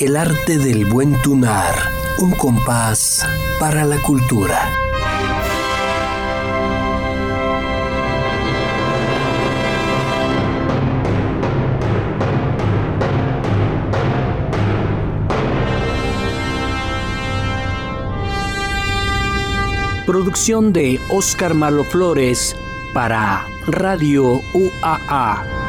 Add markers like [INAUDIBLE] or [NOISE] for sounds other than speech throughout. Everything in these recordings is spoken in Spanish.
El arte del buen tunar, un compás para la cultura. Producción de Oscar Malo Flores para Radio UAA.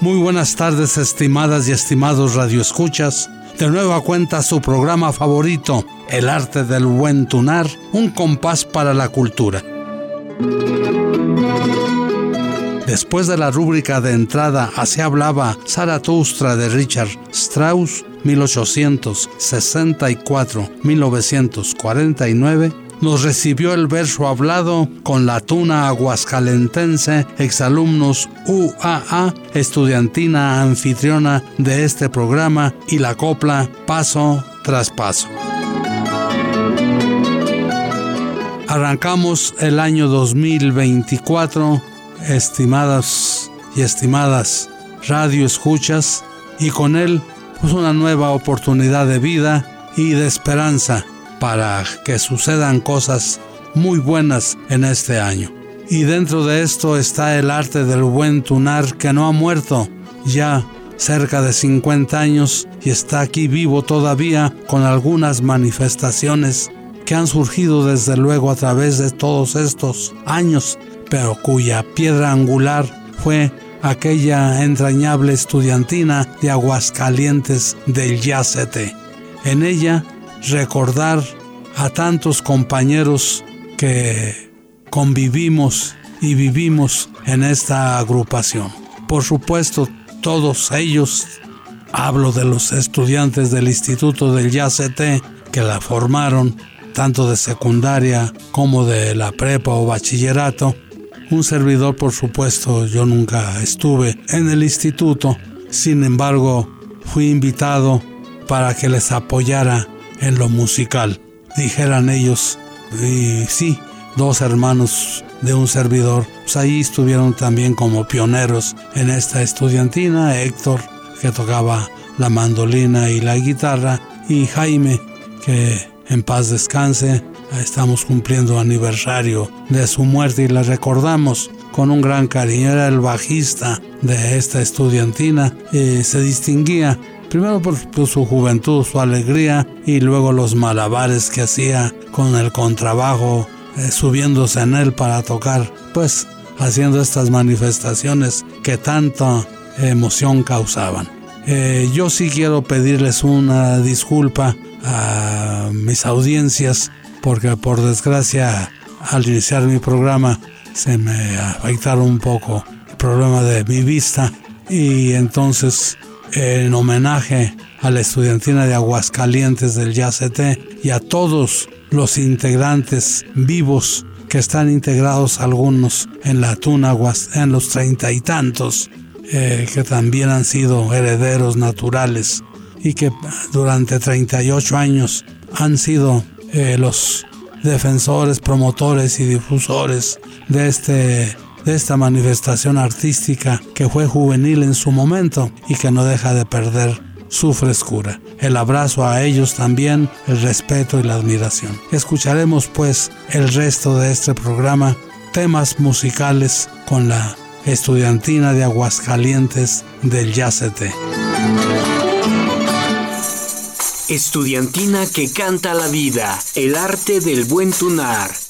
Muy buenas tardes, estimadas y estimados radioescuchas. De nueva cuenta su programa favorito, El arte del buen tunar, un compás para la cultura. Después de la rúbrica de entrada Así hablaba Zaratustra de Richard Strauss, 1864-1949, nos recibió el verso hablado con la tuna aguascalentense, exalumnos UAA, estudiantina anfitriona de este programa, y la copla Paso tras Paso. Arrancamos el año 2024, estimadas y estimadas radio escuchas, y con él pues una nueva oportunidad de vida y de esperanza para que sucedan cosas muy buenas en este año. Y dentro de esto está el arte del buen tunar que no ha muerto, ya cerca de 50 años y está aquí vivo todavía con algunas manifestaciones que han surgido desde luego a través de todos estos años, pero cuya piedra angular fue aquella entrañable estudiantina de Aguascalientes del Yacete. En ella recordar a tantos compañeros que convivimos y vivimos en esta agrupación. Por supuesto, todos ellos, hablo de los estudiantes del Instituto del YACT que la formaron, tanto de secundaria como de la prepa o bachillerato. Un servidor, por supuesto, yo nunca estuve en el instituto, sin embargo, fui invitado para que les apoyara en lo musical, dijeran ellos. Y sí, dos hermanos de un servidor. Pues ahí estuvieron también como pioneros en esta estudiantina, Héctor, que tocaba la mandolina y la guitarra, y Jaime, que en paz descanse, estamos cumpliendo aniversario de su muerte y la recordamos con un gran cariño. Era el bajista de esta estudiantina se distinguía primero por, su juventud, su alegría y luego los malabares que hacía con el contrabajo eh, subiéndose en él para tocar, pues haciendo estas manifestaciones que tanta emoción causaban. Eh, yo sí quiero pedirles una disculpa a mis audiencias porque por desgracia al iniciar mi programa se me afectaron un poco el problema de mi vista y entonces en homenaje a la estudiantina de Aguascalientes del YACT y a todos los integrantes vivos que están integrados algunos en la Tunaguas, en los treinta y tantos, eh, que también han sido herederos naturales y que durante 38 años han sido eh, los defensores, promotores y difusores de, este, de esta manifestación artística que fue juvenil en su momento y que no deja de perder su frescura. El abrazo a ellos también, el respeto y la admiración. Escucharemos pues el resto de este programa, temas musicales con la estudiantina de Aguascalientes del Yacete. Estudiantina que canta la vida, el arte del buen tunar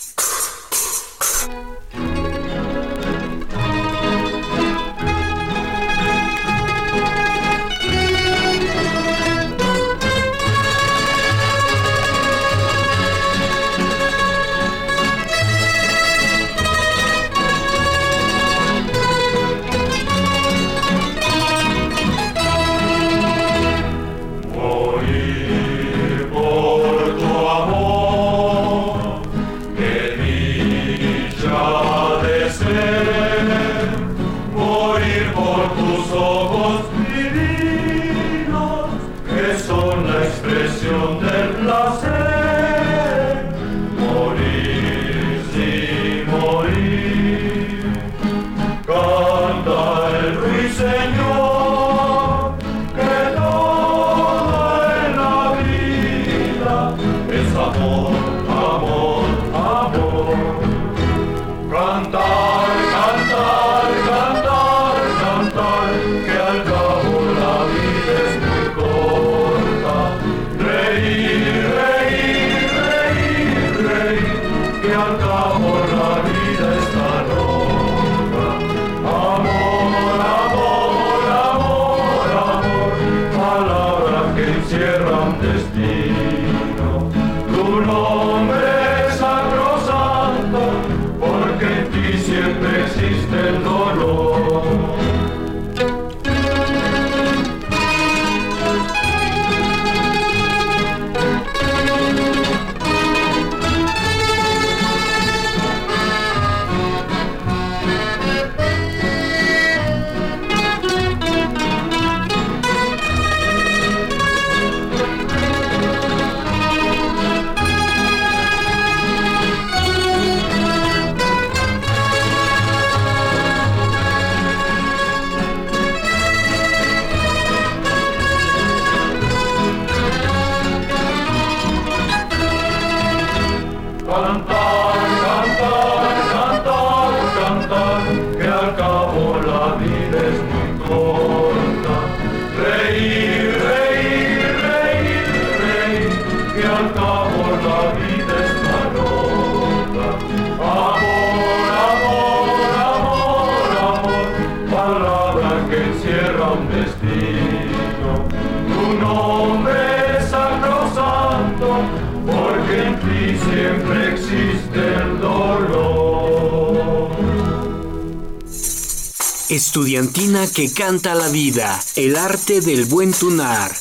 que canta la vida, el arte del buen tunar.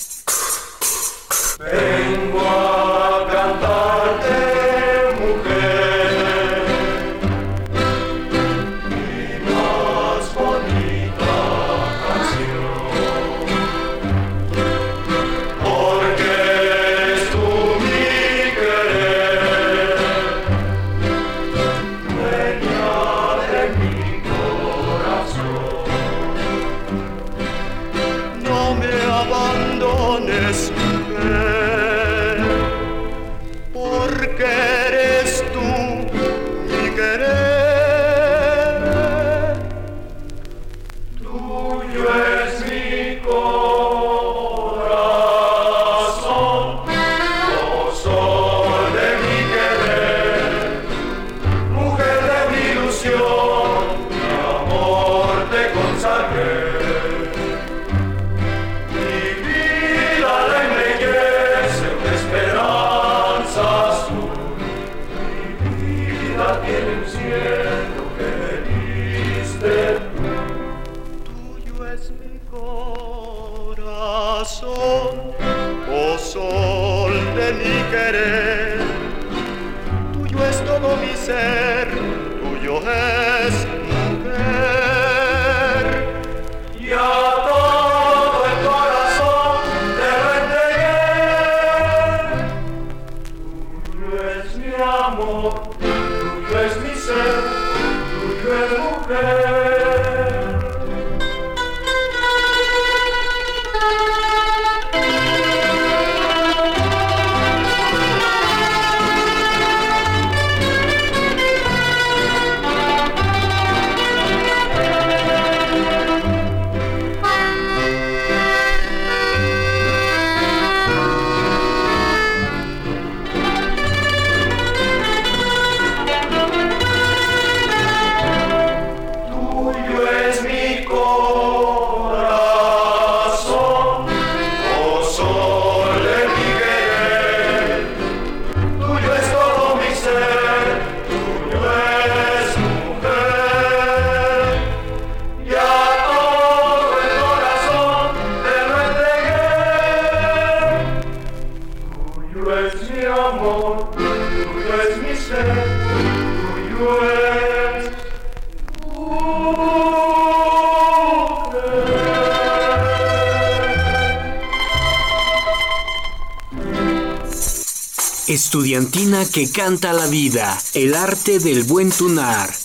Estudiantina que canta la vida, el arte del buen tunar.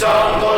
song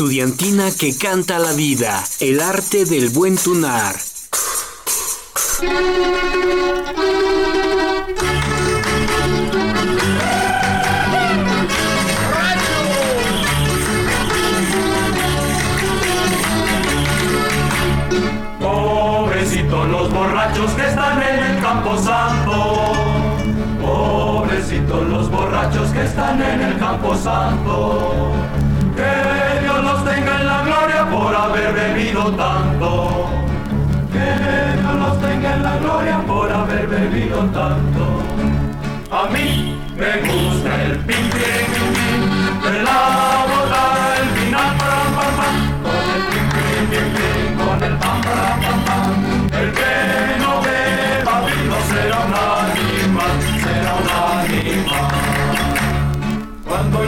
Estudiantina que canta la vida, el arte del buen tunar. Pobrecitos los borrachos que están en el campo santo. Pobrecitos los borrachos que están en el campo santo. Tanto. Que Dios los tenga en la gloria por haber bebido tanto. A mí me gusta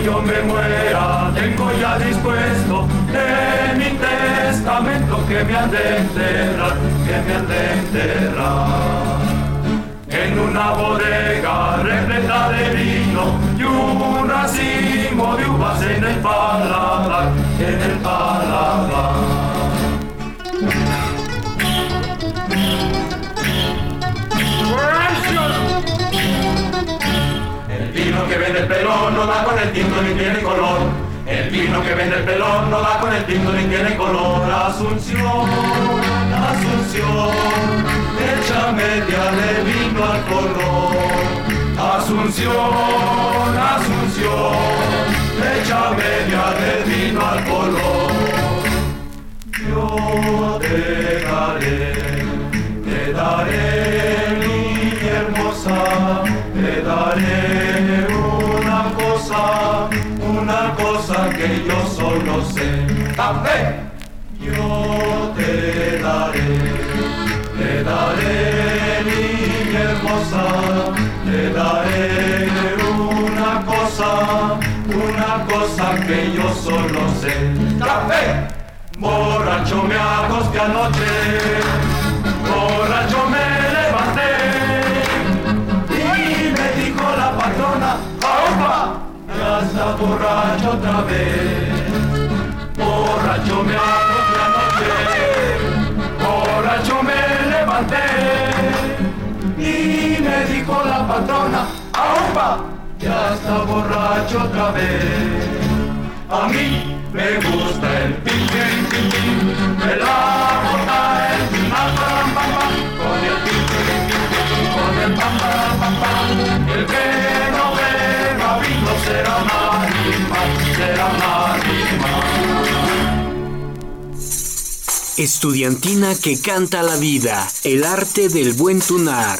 Yo me muera, tengo ya dispuesto en mi testamento que me han de enterrar, que me han de enterrar en una bodega repleta de vino y un racimo de uvas en el paladar, en el paladar. Que vende el pelón no da con el tinto ni tiene color. El vino que vende el pelón no da con el tinto ni tiene color. Asunción, Asunción, echa media de vino al color. Asunción, Asunción, echa media de vino al color. Yo te daré, te daré mi hermosa, te daré una cosa que yo solo sé. ¡Café! Yo te daré, te daré mi hermosa, te daré una cosa, una cosa que yo solo sé. ¡Café! Borracho me acosté anoche, borracho me Está borracho otra vez. Borracho me acosté anoche, borracho me levanté y me dijo la patrona, ¡Aupa! Ya está borracho otra vez. A mí me gusta el pin, pin, pin, pin, de la bota, el pam, pam, pam, con el pin, pin, pin, pin, con el pam, pam. El que no vino Estudiantina que canta la vida, el arte del buen tunar.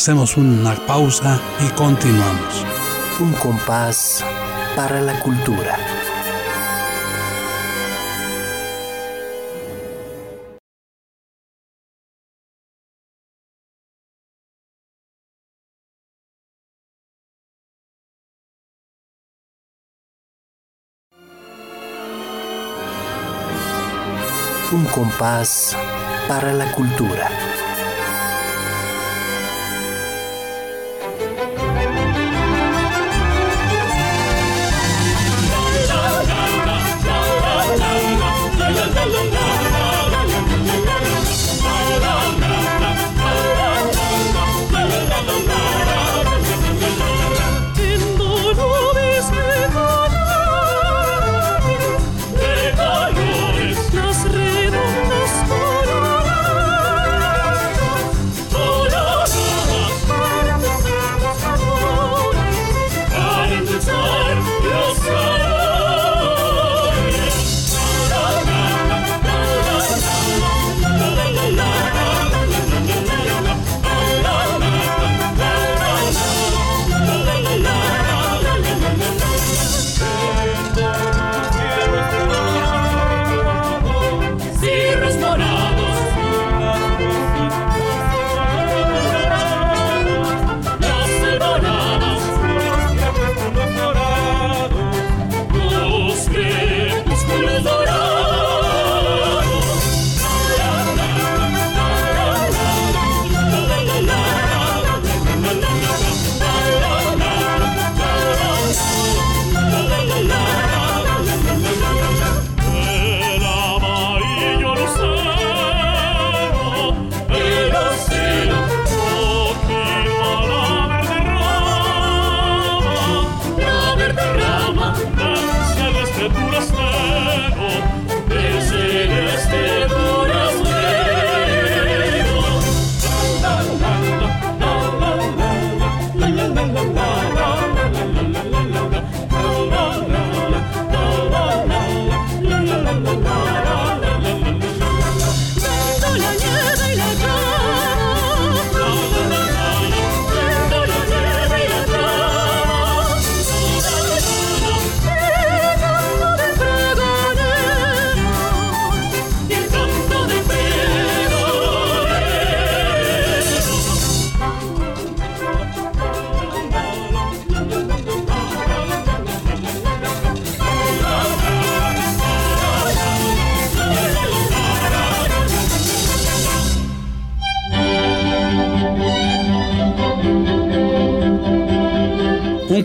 Hacemos una pausa y continuamos. Un compás para la cultura. Un compás para la cultura.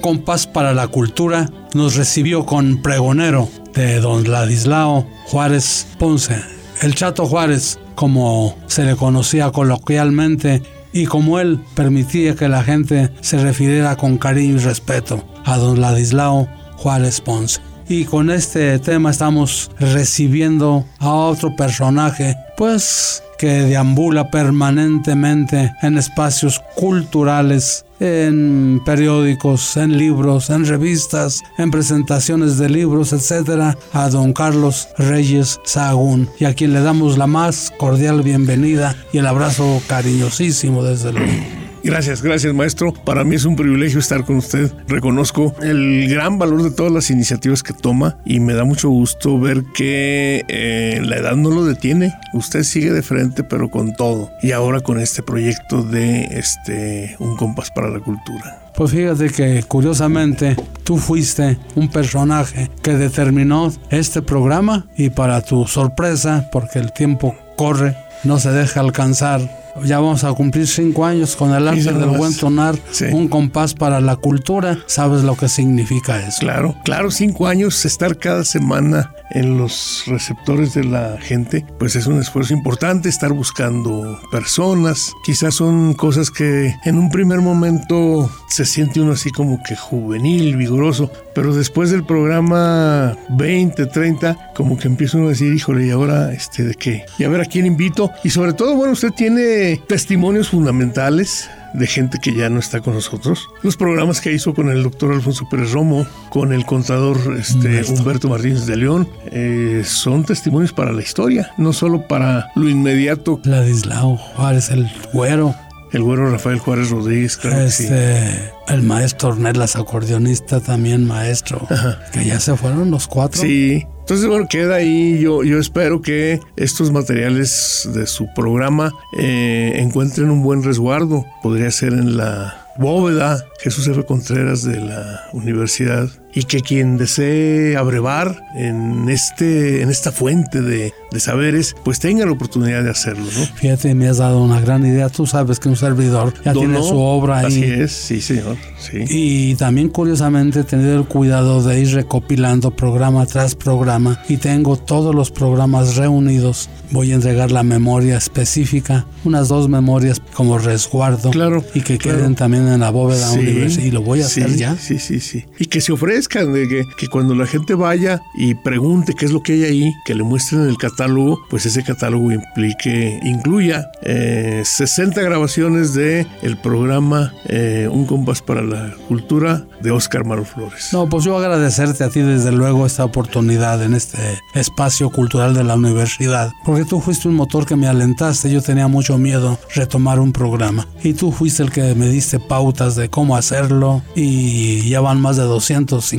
compás para la cultura, nos recibió con Pregonero de don Ladislao Juárez Ponce, el Chato Juárez, como se le conocía coloquialmente y como él permitía que la gente se refiriera con cariño y respeto a don Ladislao Juárez Ponce. Y con este tema estamos recibiendo a otro personaje, pues que deambula permanentemente en espacios culturales, en periódicos, en libros, en revistas, en presentaciones de libros, etcétera, a don Carlos Reyes Sahagún, y a quien le damos la más cordial bienvenida y el abrazo cariñosísimo desde luego. Gracias, gracias maestro. Para mí es un privilegio estar con usted. Reconozco el gran valor de todas las iniciativas que toma y me da mucho gusto ver que eh, la edad no lo detiene. Usted sigue de frente pero con todo. Y ahora con este proyecto de este Un compás para la cultura. Pues fíjate que curiosamente tú fuiste un personaje que determinó este programa y para tu sorpresa, porque el tiempo corre, no se deja alcanzar ya vamos a cumplir cinco años con el arte del buen tonar, Sí. un compás para la cultura. ¿Sabes lo que significa eso? Claro, claro, cinco años, estar cada semana en los receptores de la gente, pues es un esfuerzo importante, estar buscando personas. Quizás son cosas que en un primer momento se siente uno así como que juvenil, vigoroso, pero después del programa 20, 30, como que empieza uno a decir, híjole, ¿y ahora este de qué? Y a ver a quién invito. Y sobre todo, bueno, usted tiene testimonios fundamentales de gente que ya no está con nosotros. Los programas que hizo con el doctor Alfonso Pérez Romo, con el contador este, Humberto Martínez de León, eh, son testimonios para la historia, no solo para lo inmediato. Ladislao Juárez, el güero, El güero Rafael Juárez Rodríguez, claro que sí. este, el maestro Ornelas, acordeonista también maestro, que ya se fueron los cuatro. Sí. Entonces, bueno, queda ahí. Yo, yo espero que estos materiales de su programa eh, encuentren un buen resguardo. Podría ser en la bóveda Jesús F. Contreras de la universidad y que quien desee abrevar en, este, en esta fuente de, de saberes, pues tenga la oportunidad de hacerlo, ¿no? Fíjate, me has dado una gran idea. Tú sabes que un servidor ya tiene Donó, su obra ahí. Así es, sí, señor. Sí. Y también curiosamente he tenido el cuidado de ir recopilando programa tras programa y tengo todos los programas reunidos. Voy a entregar la memoria específica, unas dos memorias como resguardo Claro, y que claro. queden también en la bóveda Sí, universitaria y lo voy a sí, hacer ya. Sí, sí, sí. Y que se ofrezcan, de que, que cuando la gente vaya y pregunte qué es lo que hay ahí, que le muestren el catálogo, pues ese catálogo implique, incluya eh, 60 grabaciones de el programa eh, Un compás para la cultura de Oscar Maro Flores. No, pues yo agradecerte a ti desde luego esta oportunidad en este espacio cultural de la universidad, porque tú fuiste un motor que me alentaste, yo tenía mucho miedo retomar un programa y tú fuiste el que me diste pautas de cómo hacerlo y ya van más de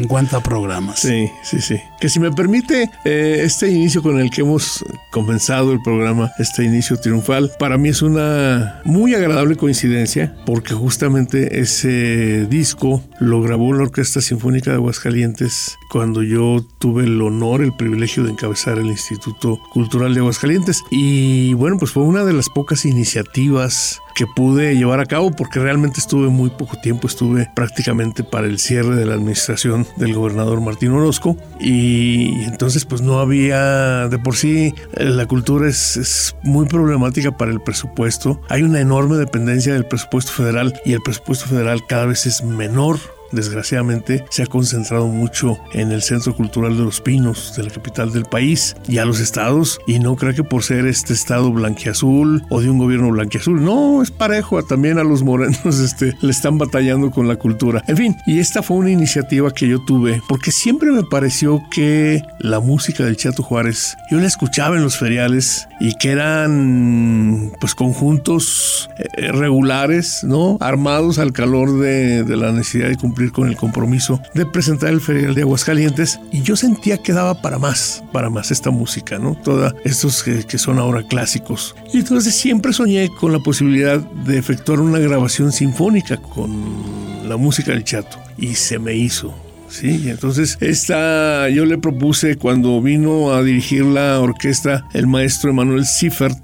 250 programas. Sí, sí, sí. Que si me permite, eh, este inicio con el que hemos comenzado el programa, este inicio triunfal, para mí es una muy agradable coincidencia, porque justamente ese disco lo grabó la Orquesta Sinfónica de Aguascalientes cuando yo tuve el honor, el privilegio de encabezar el Instituto Cultural de Aguascalientes. Y bueno, pues fue una de las pocas iniciativas que pude llevar a cabo porque realmente estuve muy poco tiempo, estuve prácticamente para el cierre de la administración del gobernador Martín Orozco. Y entonces pues no había de por sí la cultura es, es muy problemática para el presupuesto, hay una enorme dependencia del presupuesto federal y el presupuesto federal cada vez es menor desgraciadamente se ha concentrado mucho en el Centro Cultural de los Pinos, de la capital del país, y a los estados, y no creo que por ser este estado blanquiazul o de un gobierno blanquiazul, no, es parejo, también a los morenos [LAUGHS] este, le están batallando con la cultura. En fin, y esta fue una iniciativa que yo tuve, porque siempre me pareció que la música del Chato Juárez, yo la escuchaba en los feriales y que eran pues conjuntos eh, regulares, ¿no? Armados al calor de, de la necesidad de cumplir con el compromiso de presentar el ferial de Aguascalientes y yo sentía que daba para más, para más esta música, ¿no? Toda estos que, que son ahora clásicos. Y entonces siempre soñé con la posibilidad de efectuar una grabación sinfónica con la música del Chato y se me hizo. Sí, entonces esta yo le propuse cuando vino a dirigir la orquesta el maestro Emanuel Siffert,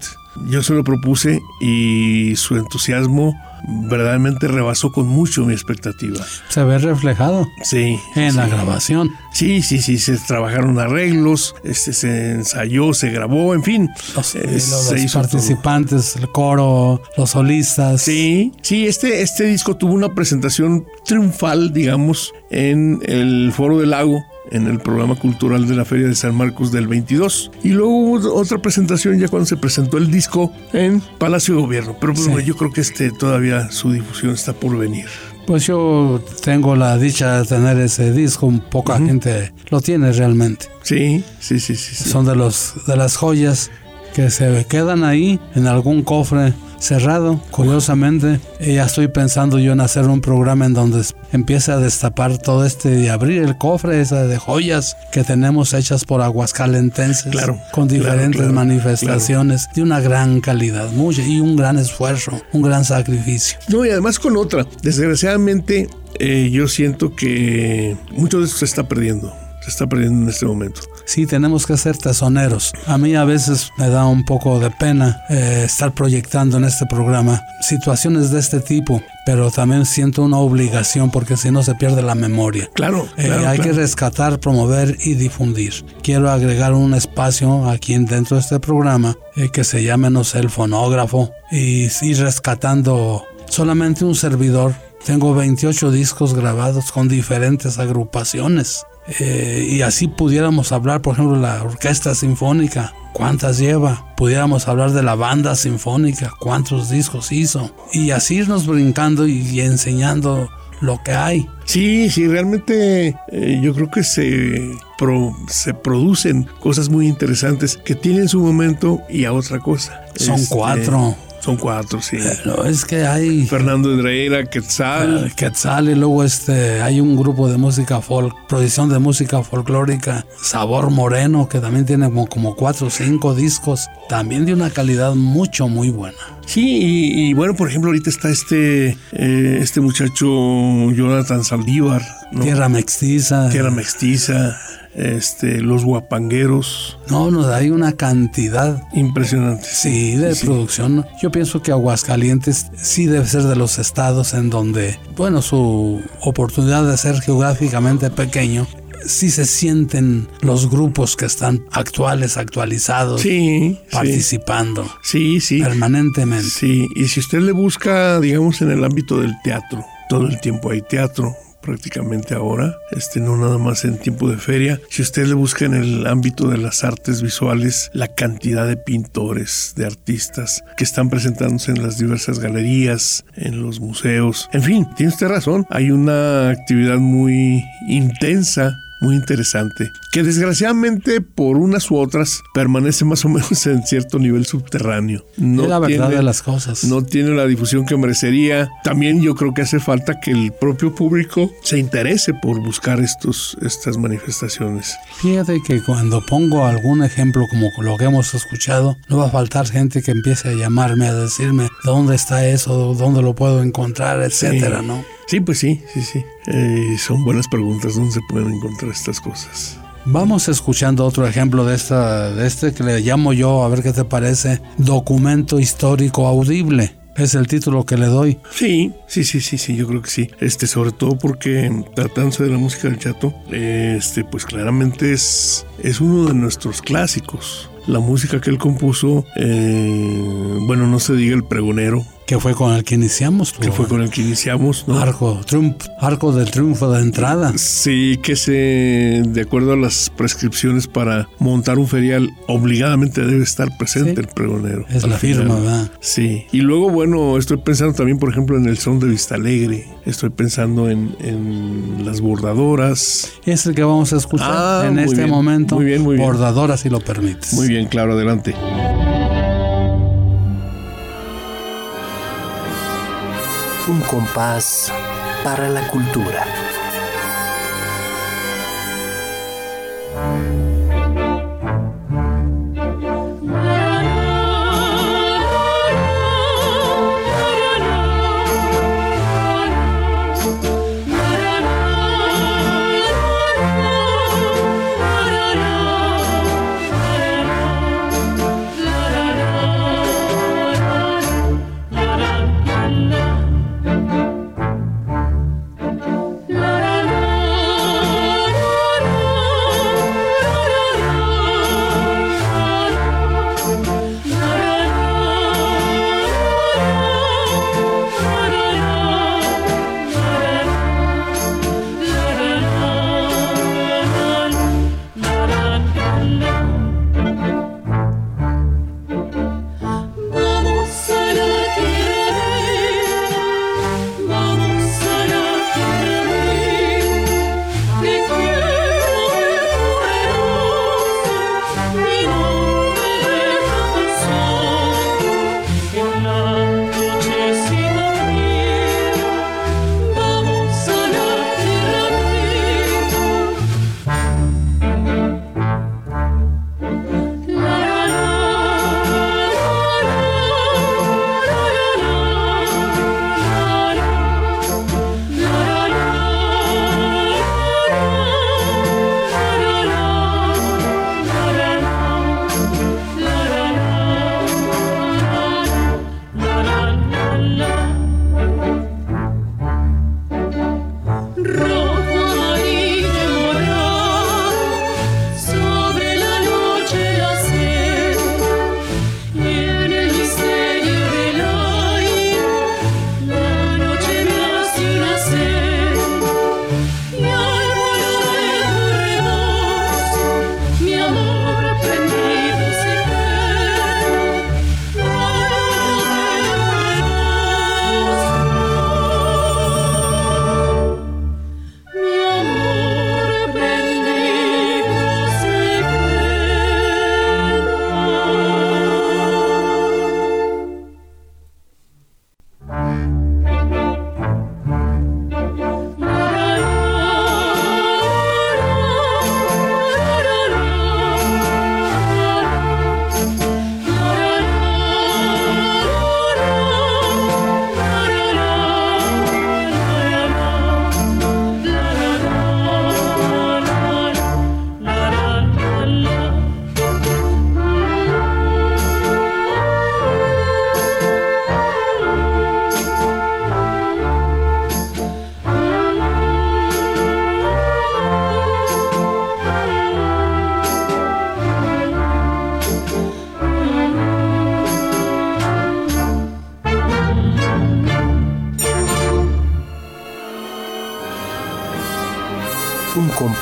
yo se lo propuse y su entusiasmo verdaderamente rebasó con mucho mi expectativa. Se ve reflejado Sí. en la grabación. Sí, sí, sí, se trabajaron arreglos, este, se ensayó, se grabó, en fin. Los, eh, los todo. participantes, el coro, los solistas. Sí, sí, este, este disco tuvo una presentación triunfal, digamos, en el Foro del Lago, en el programa cultural de la Feria de San Marcos del 22. Y luego hubo otra presentación ya cuando se presentó el disco en Palacio de Gobierno. Pero pues, Sí. yo creo que este todavía su difusión está por venir. Pues yo tengo la dicha de tener ese disco, poca gente lo tiene realmente. Sí, sí, sí, sí. sí. Son de los de las joyas que se quedan ahí en algún cofre cerrado, curiosamente. Ya estoy pensando yo en hacer un programa en donde empiece a destapar todo este y abrir el cofre esa de joyas que tenemos hechas por aguascalentenses. Claro, Con diferentes claro, manifestaciones de una gran calidad, mucha, y un gran esfuerzo, un gran sacrificio. No, y además con otra. Desgraciadamente, eh, yo siento que mucho de esto se está perdiendo. Se está perdiendo en este momento. Sí, tenemos que ser tesoneros. A mí a veces me da un poco de pena eh, estar proyectando en este programa situaciones de este tipo, pero también siento una obligación porque si no se pierde la memoria. Claro, Eh, claro, hay que rescatar, promover y difundir. Quiero agregar un espacio aquí dentro de este programa eh, que se llame, no sé, el fonógrafo y ir rescatando solamente un servidor. Tengo 28 discos grabados con diferentes agrupaciones. Eh, y así pudiéramos hablar, por ejemplo, la orquesta sinfónica, cuántas lleva. Pudiéramos hablar de la banda sinfónica, cuántos discos hizo. Y así irnos brincando y, y enseñando lo que hay. Sí, sí, realmente eh, yo creo que se, pro- se producen cosas muy interesantes que tienen su momento y a otra cosa. Son Este, cuatro. Son cuatro, sí. No, es que hay Fernando Edreira, Quetzal. eh, Quetzal y luego este hay un grupo de música folk, producción de música folclórica, Sabor Moreno, que también tiene como, como cuatro o cinco discos, también de una calidad mucho, muy buena. Sí, y, y bueno, por ejemplo, ahorita está este, eh, este muchacho Jonathan Saldívar, ¿no? Tierra Mestiza. Tierra Mestiza, este, Los Guapangueros, No, no, hay una cantidad. impresionantes. Sí, de producción. Yo pienso que Aguascalientes sí debe ser de los estados en donde, bueno, su oportunidad de ser geográficamente pequeño, sí se sienten los grupos que están actuales, actualizados, sí, participando sí, sí. permanentemente. Sí, y si usted le busca, digamos, en el ámbito del teatro, todo el tiempo hay teatro prácticamente ahora, este no nada más en tiempo de feria. Si usted le busca en el ámbito de las artes visuales, la cantidad de pintores, de artistas que están presentándose en las diversas galerías, en los museos, en fin, tiene usted razón, hay una actividad muy intensa muy interesante, que desgraciadamente por unas u otras permanece más o menos [LAUGHS] en cierto nivel subterráneo. No es la verdad tiene- de las cosas. no tiene la difusión que merecería. También yo creo que hace falta que el propio público se interese por buscar estos, estas manifestaciones. Fíjate que cuando pongo algún ejemplo como lo que hemos escuchado, no va a faltar gente que empiece a llamarme, a decirme dónde está eso, dónde lo puedo encontrar, etcétera, Sí. ¿no? Sí, pues sí, sí, sí. Eh, son buenas preguntas. ¿Dónde se pueden encontrar estas cosas? Vamos escuchando otro ejemplo de esta, de este que le llamo yo, a ver qué te parece, documento histórico audible. Es el título que le doy. Sí, sí, sí, sí, sí, yo creo que sí. Este, sobre todo porque tratándose de la música del chato, este, pues claramente es, es uno de nuestros clásicos. La música que él compuso, eh, bueno, no se diga el pregonero, que fue con el que iniciamos. que fue con el que iniciamos, ¿no? Arco, arco del triunfo de entrada. Sí, que se, de acuerdo a las prescripciones para montar un ferial, obligadamente debe estar presente Sí. el pregonero. Es la final. firma, ¿verdad? Sí. Y luego, bueno, estoy pensando también, por ejemplo, en el son de Vista Alegre. Estoy pensando en, en las bordadoras. Es el que vamos a escuchar Ah, en este bien, momento. muy bien, muy bien. Bordadora, si lo permites. Muy bien, claro, adelante. Un compás para la cultura.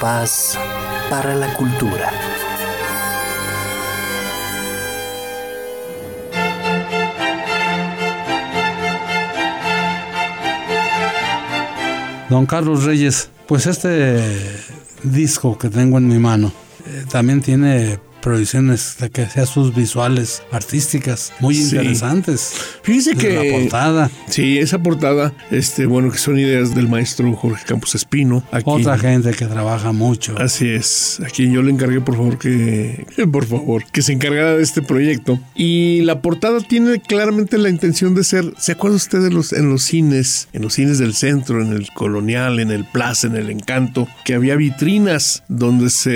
Compás para la cultura. Don Carlos Reyes, pues este disco que tengo en mi mano eh, también tiene provisiones de que sea sus visuales artísticas muy Sí. interesantes. Fíjese que la portada, Sí, esa portada, este, bueno, que son ideas del maestro Jorge Campos Espino. Aquí, otra gente que trabaja mucho. Así es, a quien yo le encargué, por favor, que, [LAUGHS] por favor, que se encargara de este proyecto. Y la portada tiene claramente la intención de ser, ¿se acuerda usted de los, en los cines, en los cines del centro, en el Colonial, en el Plaza, en el Encanto, que había vitrinas donde se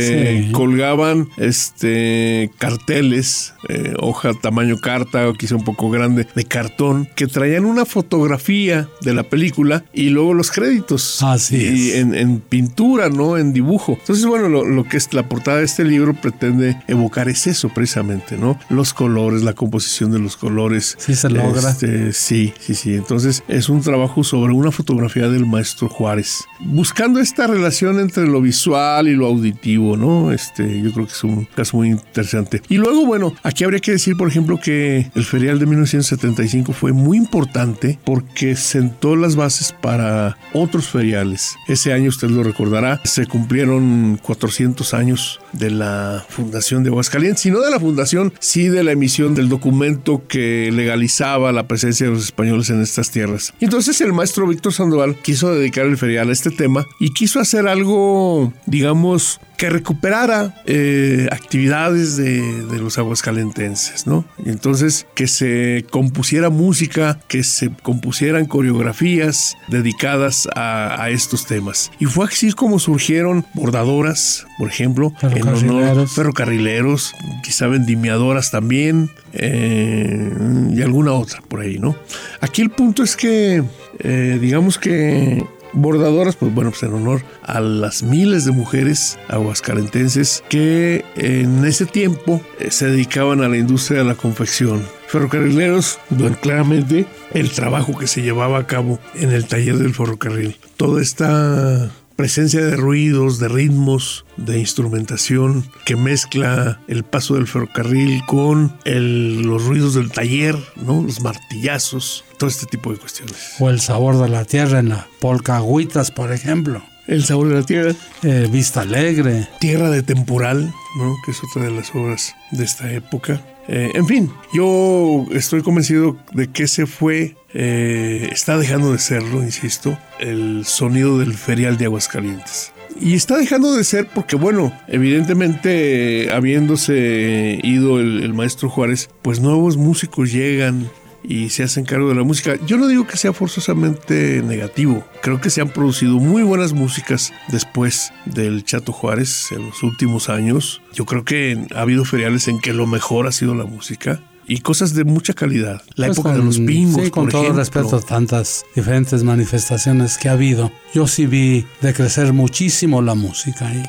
Sí. colgaban, este, carteles, eh, hoja tamaño carta o quizá un poco grande, de cartón, que traían una fotografía de la película y luego los créditos. Así Y es. en, en pintura, ¿no? En dibujo. Entonces, bueno, lo, lo que es la portada de este libro pretende evocar es eso precisamente, ¿no? Los colores, la composición de los colores. Sí se logra. Este, sí, sí, sí. Entonces, es un trabajo sobre una fotografía del maestro Juárez. Buscando esta relación entre lo visual y lo auditivo, ¿no? Este, yo creo que es un caso muy interesante. Y luego, bueno, aquí habría que decir, por ejemplo, que el ferial de 1975 fue muy importante porque sentó las bases para otros feriales. Ese año, usted lo recordará, se cumplieron 400 años de la fundación de Aguascalientes, y no de la fundación, sí de la emisión del documento que legalizaba la presencia de los españoles en estas tierras. Entonces el maestro Víctor Sandoval quiso dedicar el ferial a este tema y quiso hacer algo, digamos, que recuperara eh, actividades de, de los aguascalentenses, ¿no? Y entonces que se compusiera música, que se compusieran coreografías dedicadas a, a estos temas. Y fue así como surgieron bordadoras, por ejemplo, en honor Ferrocarrileros. ferrocarrileros, quizá vendimiadoras también, eh, y alguna otra por ahí, ¿no? Aquí el punto es que, eh, digamos que bordadoras, pues bueno, pues en honor a las miles de mujeres aguascalentenses que en ese tiempo eh, se dedicaban a la industria de la confección. Ferrocarrileros, claramente el trabajo que se llevaba a cabo en el taller del ferrocarril. Toda esta presencia de ruidos, de ritmos, de instrumentación que mezcla el paso del ferrocarril con el- los ruidos del taller, ¿no? los martillazos, todo este tipo de cuestiones. O el sabor de la tierra en la polca Agüitas, por ejemplo. El sabor de la tierra, Eh, Vista Alegre. Tierra de Temporal, ¿no? que es otra de las obras de esta época. Eh, en fin, yo estoy convencido de que ese fue, eh, está dejando de serlo, insisto, el sonido del ferial de Aguascalientes. Y está dejando de ser porque, bueno, evidentemente, habiéndose ido el, el maestro Juárez, pues nuevos músicos llegan y se hacen cargo de la música. Yo no digo que sea forzosamente negativo. Creo que se han producido muy buenas músicas después del Chato Juárez en los últimos años. Yo creo que ha habido feriales en que lo mejor ha sido la música y cosas de mucha calidad. La Pues época de con- los pingos, Sí, con por todo ejemplo. respeto a tantas diferentes manifestaciones que ha habido. Yo sí vi de crecer muchísimo la música y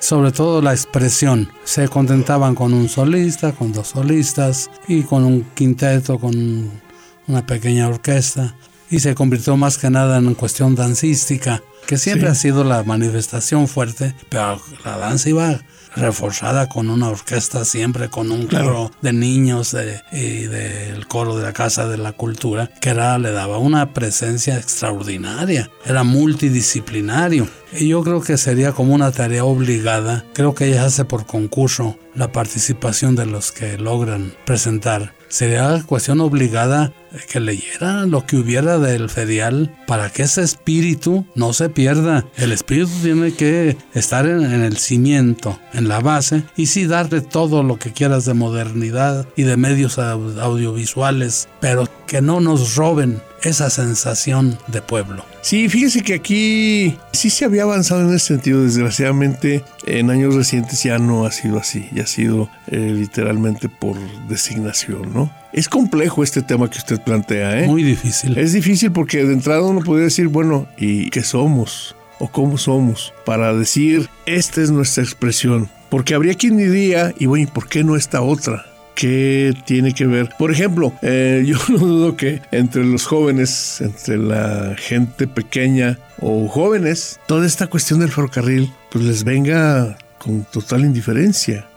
sobre todo la expresión. Se contentaban con un solista, con dos solistas y con un quinteto, con una pequeña orquesta. Y se convirtió más que nada en cuestión dancística, que siempre Sí. ha sido la manifestación fuerte, pero la danza iba reforzada con una orquesta siempre, con un coro de niños de- y del coro de la Casa de la Cultura, que era, le daba una presencia extraordinaria, era multidisciplinario. Y yo creo que sería como una tarea obligada, creo que ella hace por concurso la participación de los que logran presentar. Sería cuestión obligada que leyeran lo que hubiera del ferial para que ese espíritu no se pierda. El espíritu tiene que estar en, el cimiento, en la base, y sí darle todo lo que quieras de modernidad y de medios au- audiovisuales, pero que no nos roben esa sensación de pueblo. Sí, fíjese que aquí sí se había avanzado en ese sentido. Desgraciadamente, en años recientes ya no ha sido así. Ya ha sido eh, literalmente por designación, ¿no? Es complejo este tema que usted plantea, ¿eh? Muy difícil. Es difícil porque de entrada uno podría decir, bueno, ¿y qué somos? ¿O cómo somos? Para decir, esta es nuestra expresión. Porque habría quien diría, y bueno, ¿y por qué no esta otra? ¿Qué tiene que ver? Por ejemplo, eh, [LAUGHS] yo no dudo que entre los jóvenes, entre la gente pequeña o jóvenes, toda esta cuestión del ferrocarril pues les venga con total indiferencia.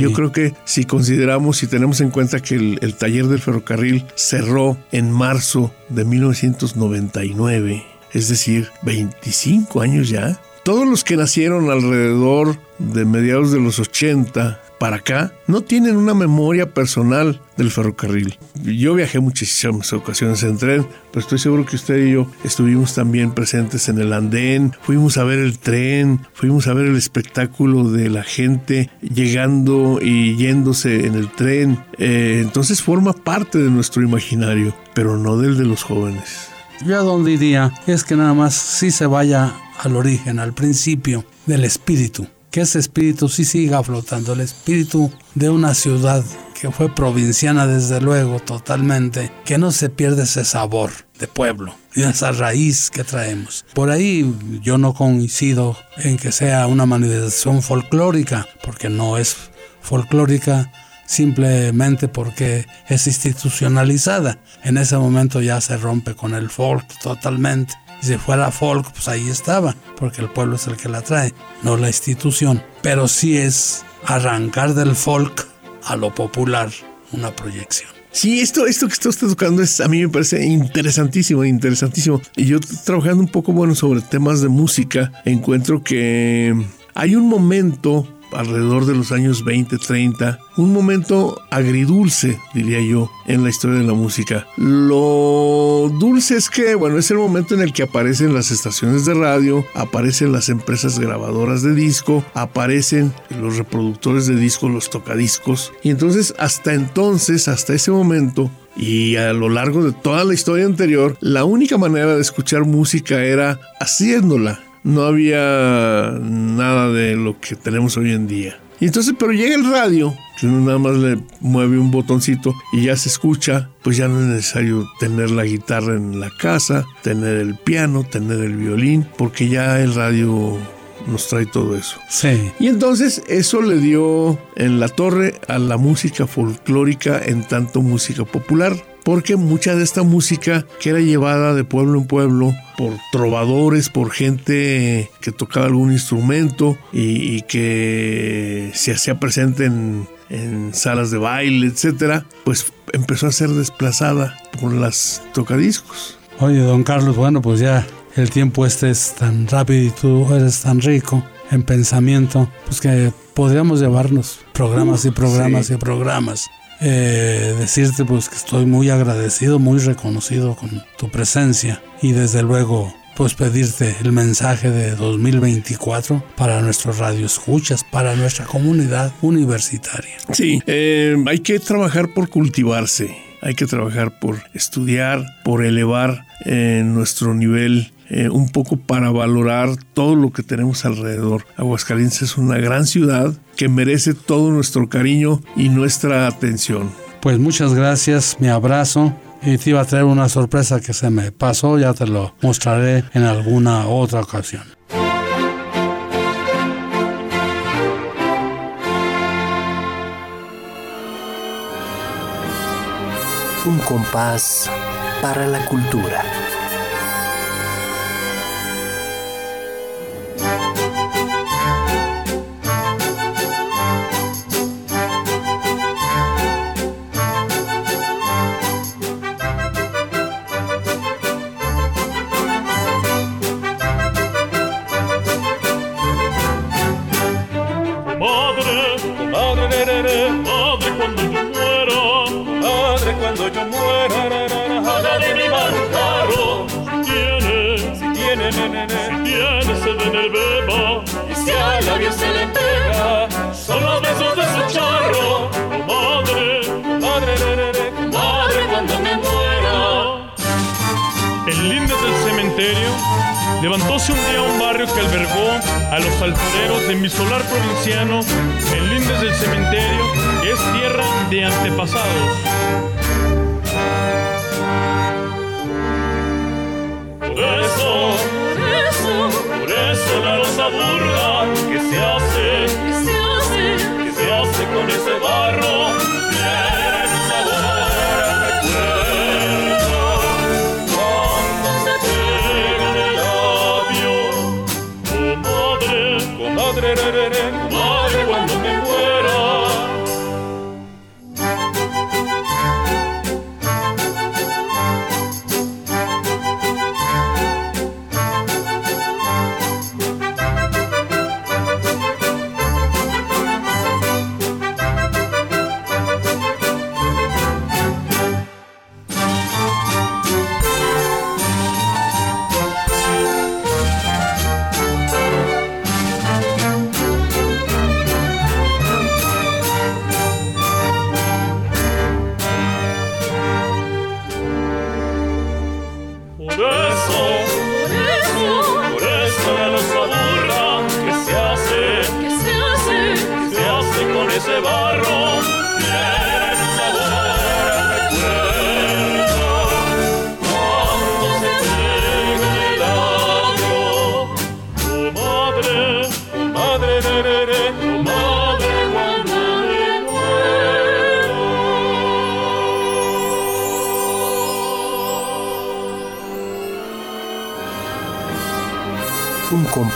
Yo creo que si consideramos y tenemos en cuenta que el taller del ferrocarril cerró en marzo de 1999, es decir, 25 años ya, todos los que nacieron alrededor de mediados de los 80 para acá no tienen una memoria personal del ferrocarril. Yo viajé muchísimas ocasiones en tren, pero estoy seguro que usted y yo estuvimos también presentes en el andén, fuimos a ver el tren, fuimos a ver el espectáculo de la gente llegando y yéndose en el tren. Eh, entonces forma parte de nuestro imaginario, pero no del de los jóvenes. Yo a donde iría es que nada más sí se vaya al origen, al principio del espíritu. Que ese espíritu sí siga flotando, el espíritu de una ciudad que fue provinciana desde luego totalmente, que no se pierde ese sabor de pueblo y esa raíz que traemos. Por ahí yo no coincido en que sea una manifestación folclórica, porque no es folclórica simplemente porque es institucionalizada. En ese momento ya se rompe con el folk totalmente. Y si fuera folk, pues ahí estaba, porque el pueblo es el que la trae, no la institución. Pero sí es arrancar del folk a lo popular una proyección. Sí, esto, esto que está usted tocando es, a mí me parece interesantísimo, interesantísimo. Y yo trabajando un poco, bueno, sobre temas de música, encuentro que hay un momento alrededor de los años 20, 30, un momento agridulce, diría yo, en la historia de la música. Lo dulce es que, bueno, es el momento en el que aparecen las estaciones de radio, aparecen las empresas grabadoras de disco, aparecen los reproductores de disco, los tocadiscos. Y entonces, hasta entonces, hasta ese momento, y a lo largo de toda la historia anterior, la única manera de escuchar música era haciéndola no había nada de lo que tenemos hoy en día. Y entonces, pero llega el radio, que uno nada más le mueve un botoncito y ya se escucha, pues ya no es necesario tener la guitarra en la casa, tener el piano, tener el violín, porque ya el radio nos trae todo eso. Sí. Y entonces eso le dio en la torre a la música folclórica en tanto música popular porque mucha de esta música que era llevada de pueblo en pueblo por trovadores, por gente que tocaba algún instrumento y, y que se hacía presente en, en, salas de baile, etcétera, pues empezó a ser desplazada por las tocadiscos. Oye, don Carlos, bueno, pues ya el tiempo este es tan rápido y tú eres tan rico en pensamiento, pues que podríamos llevarnos programas y programas sí. y programas. Eh, decirte pues que estoy muy agradecido, muy reconocido con tu presencia y desde luego pues pedirte el mensaje de 2024 para nuestros radioescuchas, para nuestra comunidad universitaria. Sí, eh, hay que trabajar por cultivarse, hay que trabajar por estudiar, por elevar eh, nuestro nivel eh, un poco para valorar todo lo que tenemos alrededor. Aguascalientes es una gran ciudad que merece todo nuestro cariño y nuestra atención. Pues muchas gracias, mi abrazo. Y te iba a traer una sorpresa que se me pasó, ya te lo mostraré en alguna otra ocasión. Un compás para la cultura. Levantóse un día un barrio que albergó a los alfareros de mi solar provinciano en lindes del cementerio, es tierra de antepasados. Por eso, por eso, por eso la rosa burla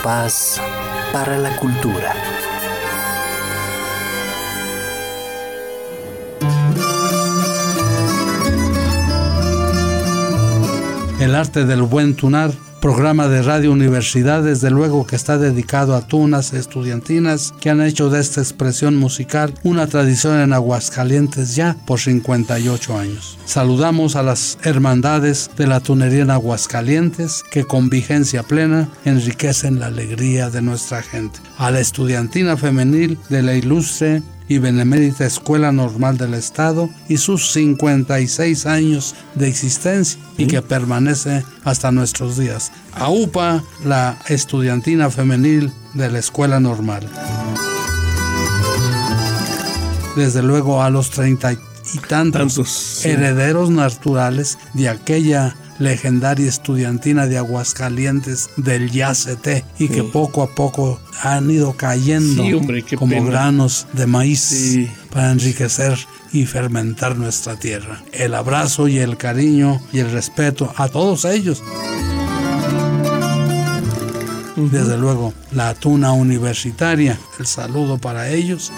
Compás para la cultura. El arte del buen tunar, programa de Radio Universidad, desde luego que está dedicado a tunas estudiantinas que han hecho de esta expresión musical una tradición en Aguascalientes ya por 58 años. Saludamos a las hermandades de la tunería en Aguascalientes que con vigencia plena enriquecen la alegría de nuestra gente. A la estudiantina femenil de la ilustre y Benemérita Escuela Normal del Estado y sus 56 años de existencia y que permanece hasta nuestros días. A UPA, la estudiantina femenil de la Escuela Normal. Desde luego a los treinta y tantos, Tantos, sí. herederos naturales de aquella legendaria estudiantina de Aguascalientes del Yacete y que Sí. poco a poco han ido cayendo Sí, hombre, qué como pena. granos de maíz Sí. para enriquecer y fermentar nuestra tierra. El abrazo y el cariño y el respeto a todos ellos. Desde luego, la tuna universitaria, el saludo para ellos.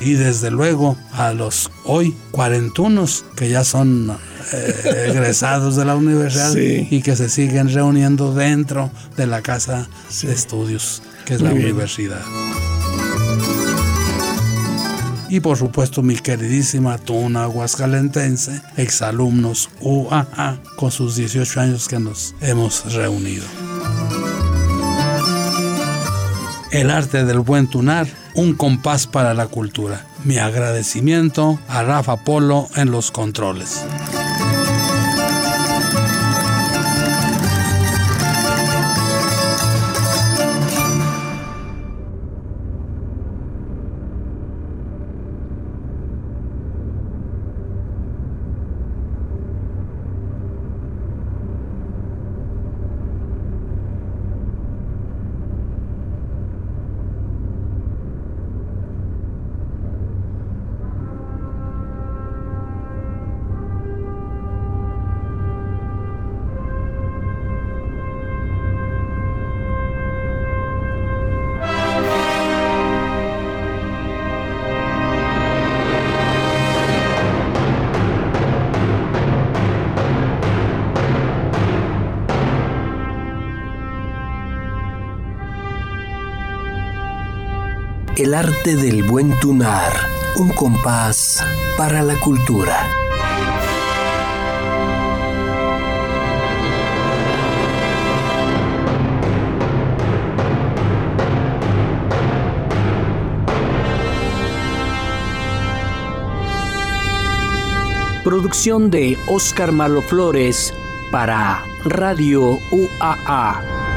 Y desde luego a los hoy cuarentunos que ya son eh, [LAUGHS] egresados de la universidad Sí. y que se siguen reuniendo dentro de la casa de estudios que es Muy la bien. universidad. Y por supuesto mi queridísima Tuna Aguascalentense, exalumnos UAA, con sus 18 años que nos hemos reunido. El arte del buen tunar, un compás para la cultura. Mi agradecimiento a Rafa Polo en los controles. El arte del buen tunar, un compás para la cultura. Producción de Oscar Malo Flores para Radio UAA.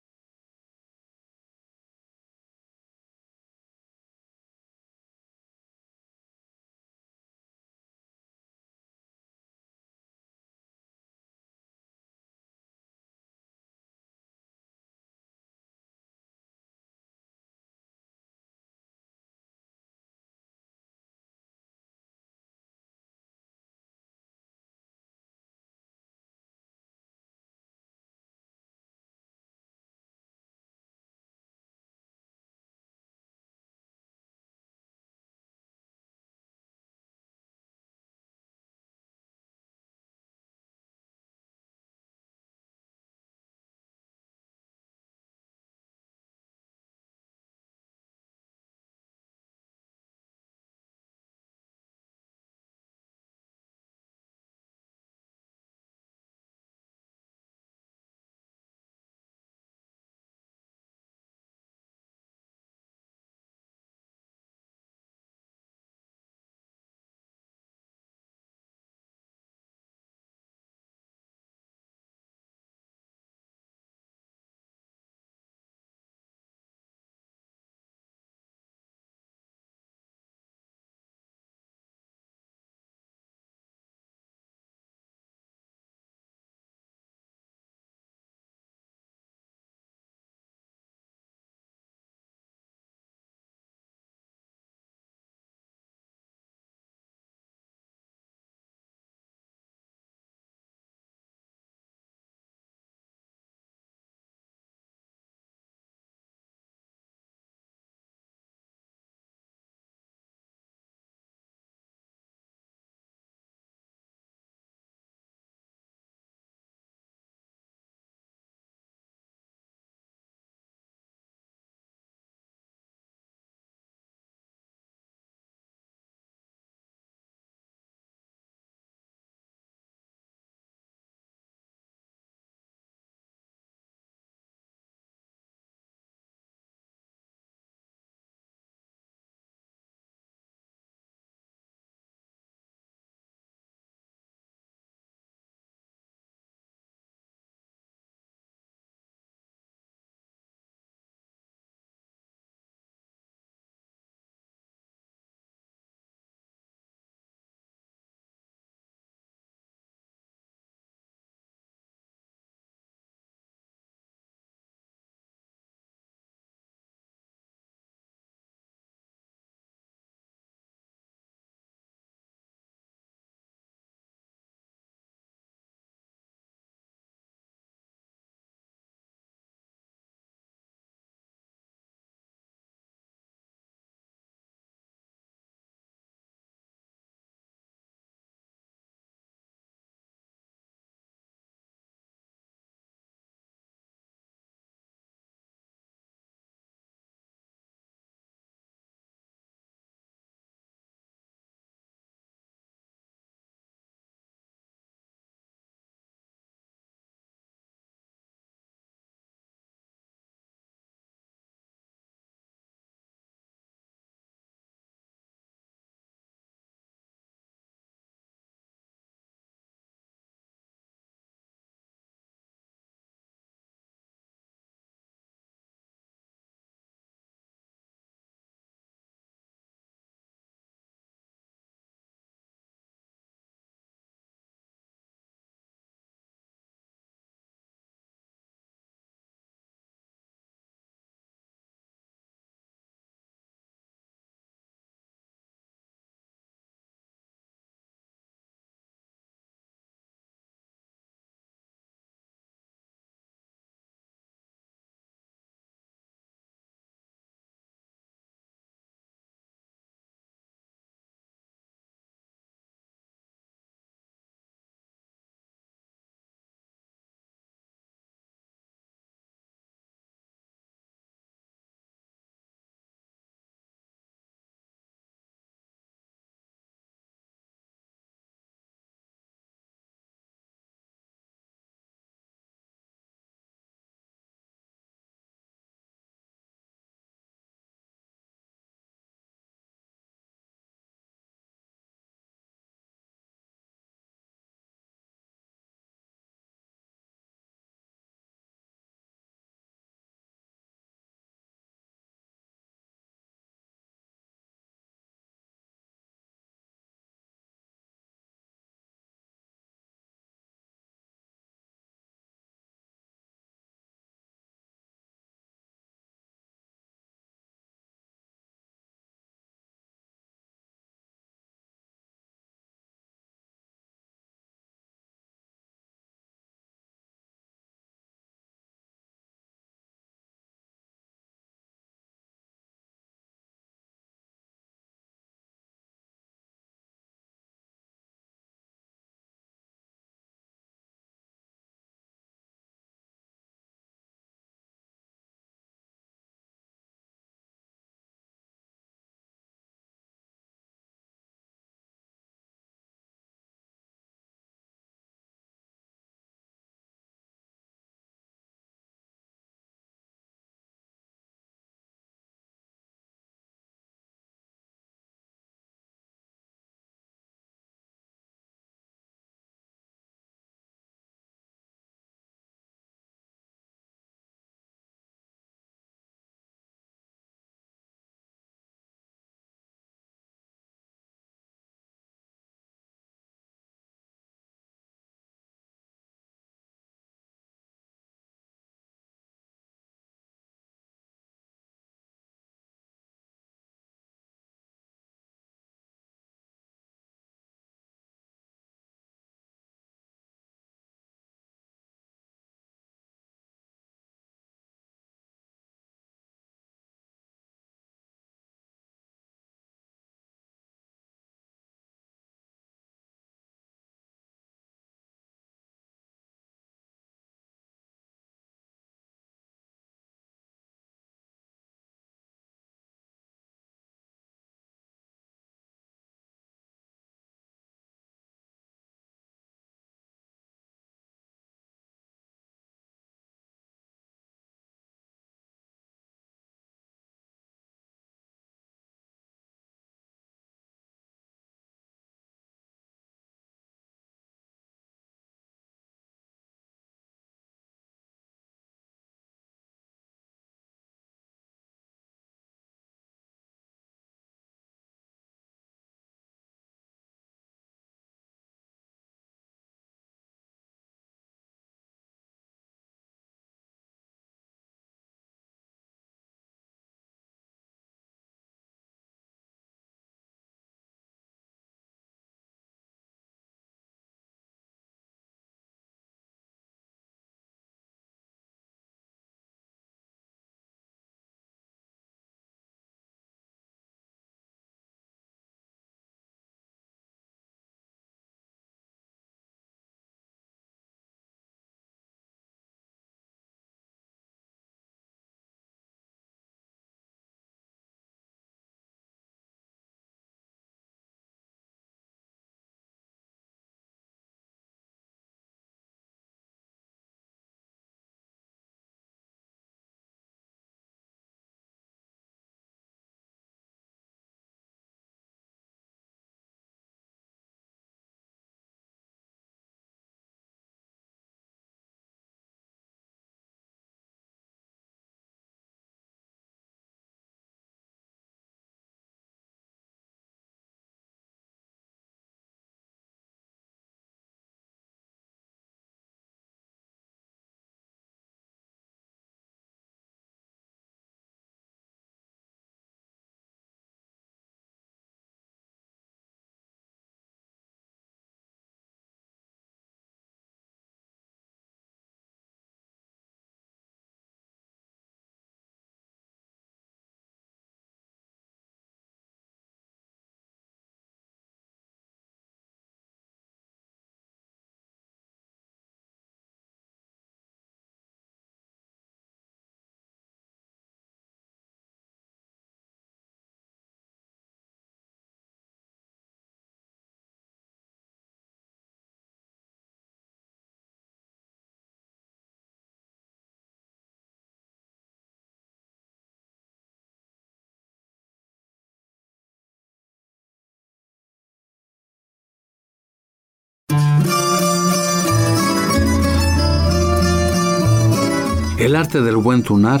El arte del buen tunar,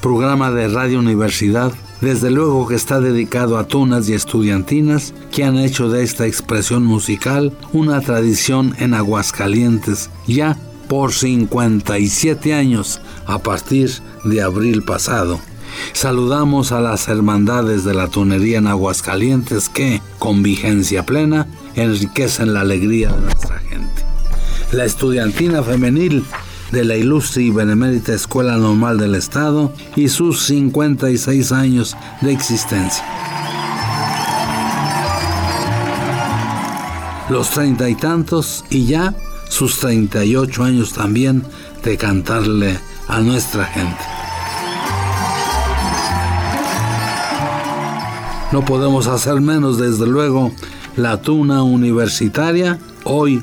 programa de Radio Universidad, desde luego que está dedicado a tunas y estudiantinas que han hecho de esta expresión musical una tradición en Aguascalientes ya por 57 años a partir de abril pasado. Saludamos a las hermandades de la tunería en Aguascalientes que, con vigencia plena, enriquecen la alegría de nuestra gente. La estudiantina femenil de la ilustre y benemérita Escuela Normal del Estado y sus 56 años de existencia. Los treinta y tantos y ya sus 38 años también de cantarle a nuestra gente. No podemos hacer menos, desde luego, la tuna universitaria, hoy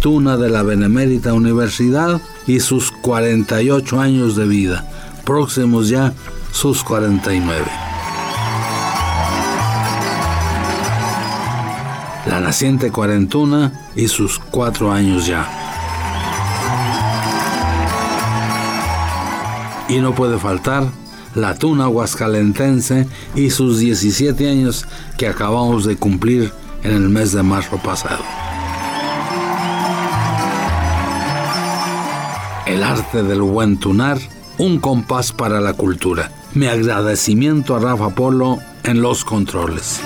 tuna de la Benemérita Universidad y sus 48 años de vida, próximos ya sus 49. La naciente cuarentuna y sus cuatro años ya. Y no puede faltar la tuna huascalentense y sus 17 años que acabamos de cumplir en el mes de marzo pasado. El arte del buen tunar, un compás para la cultura. Mi agradecimiento a Rafa Polo en los controles.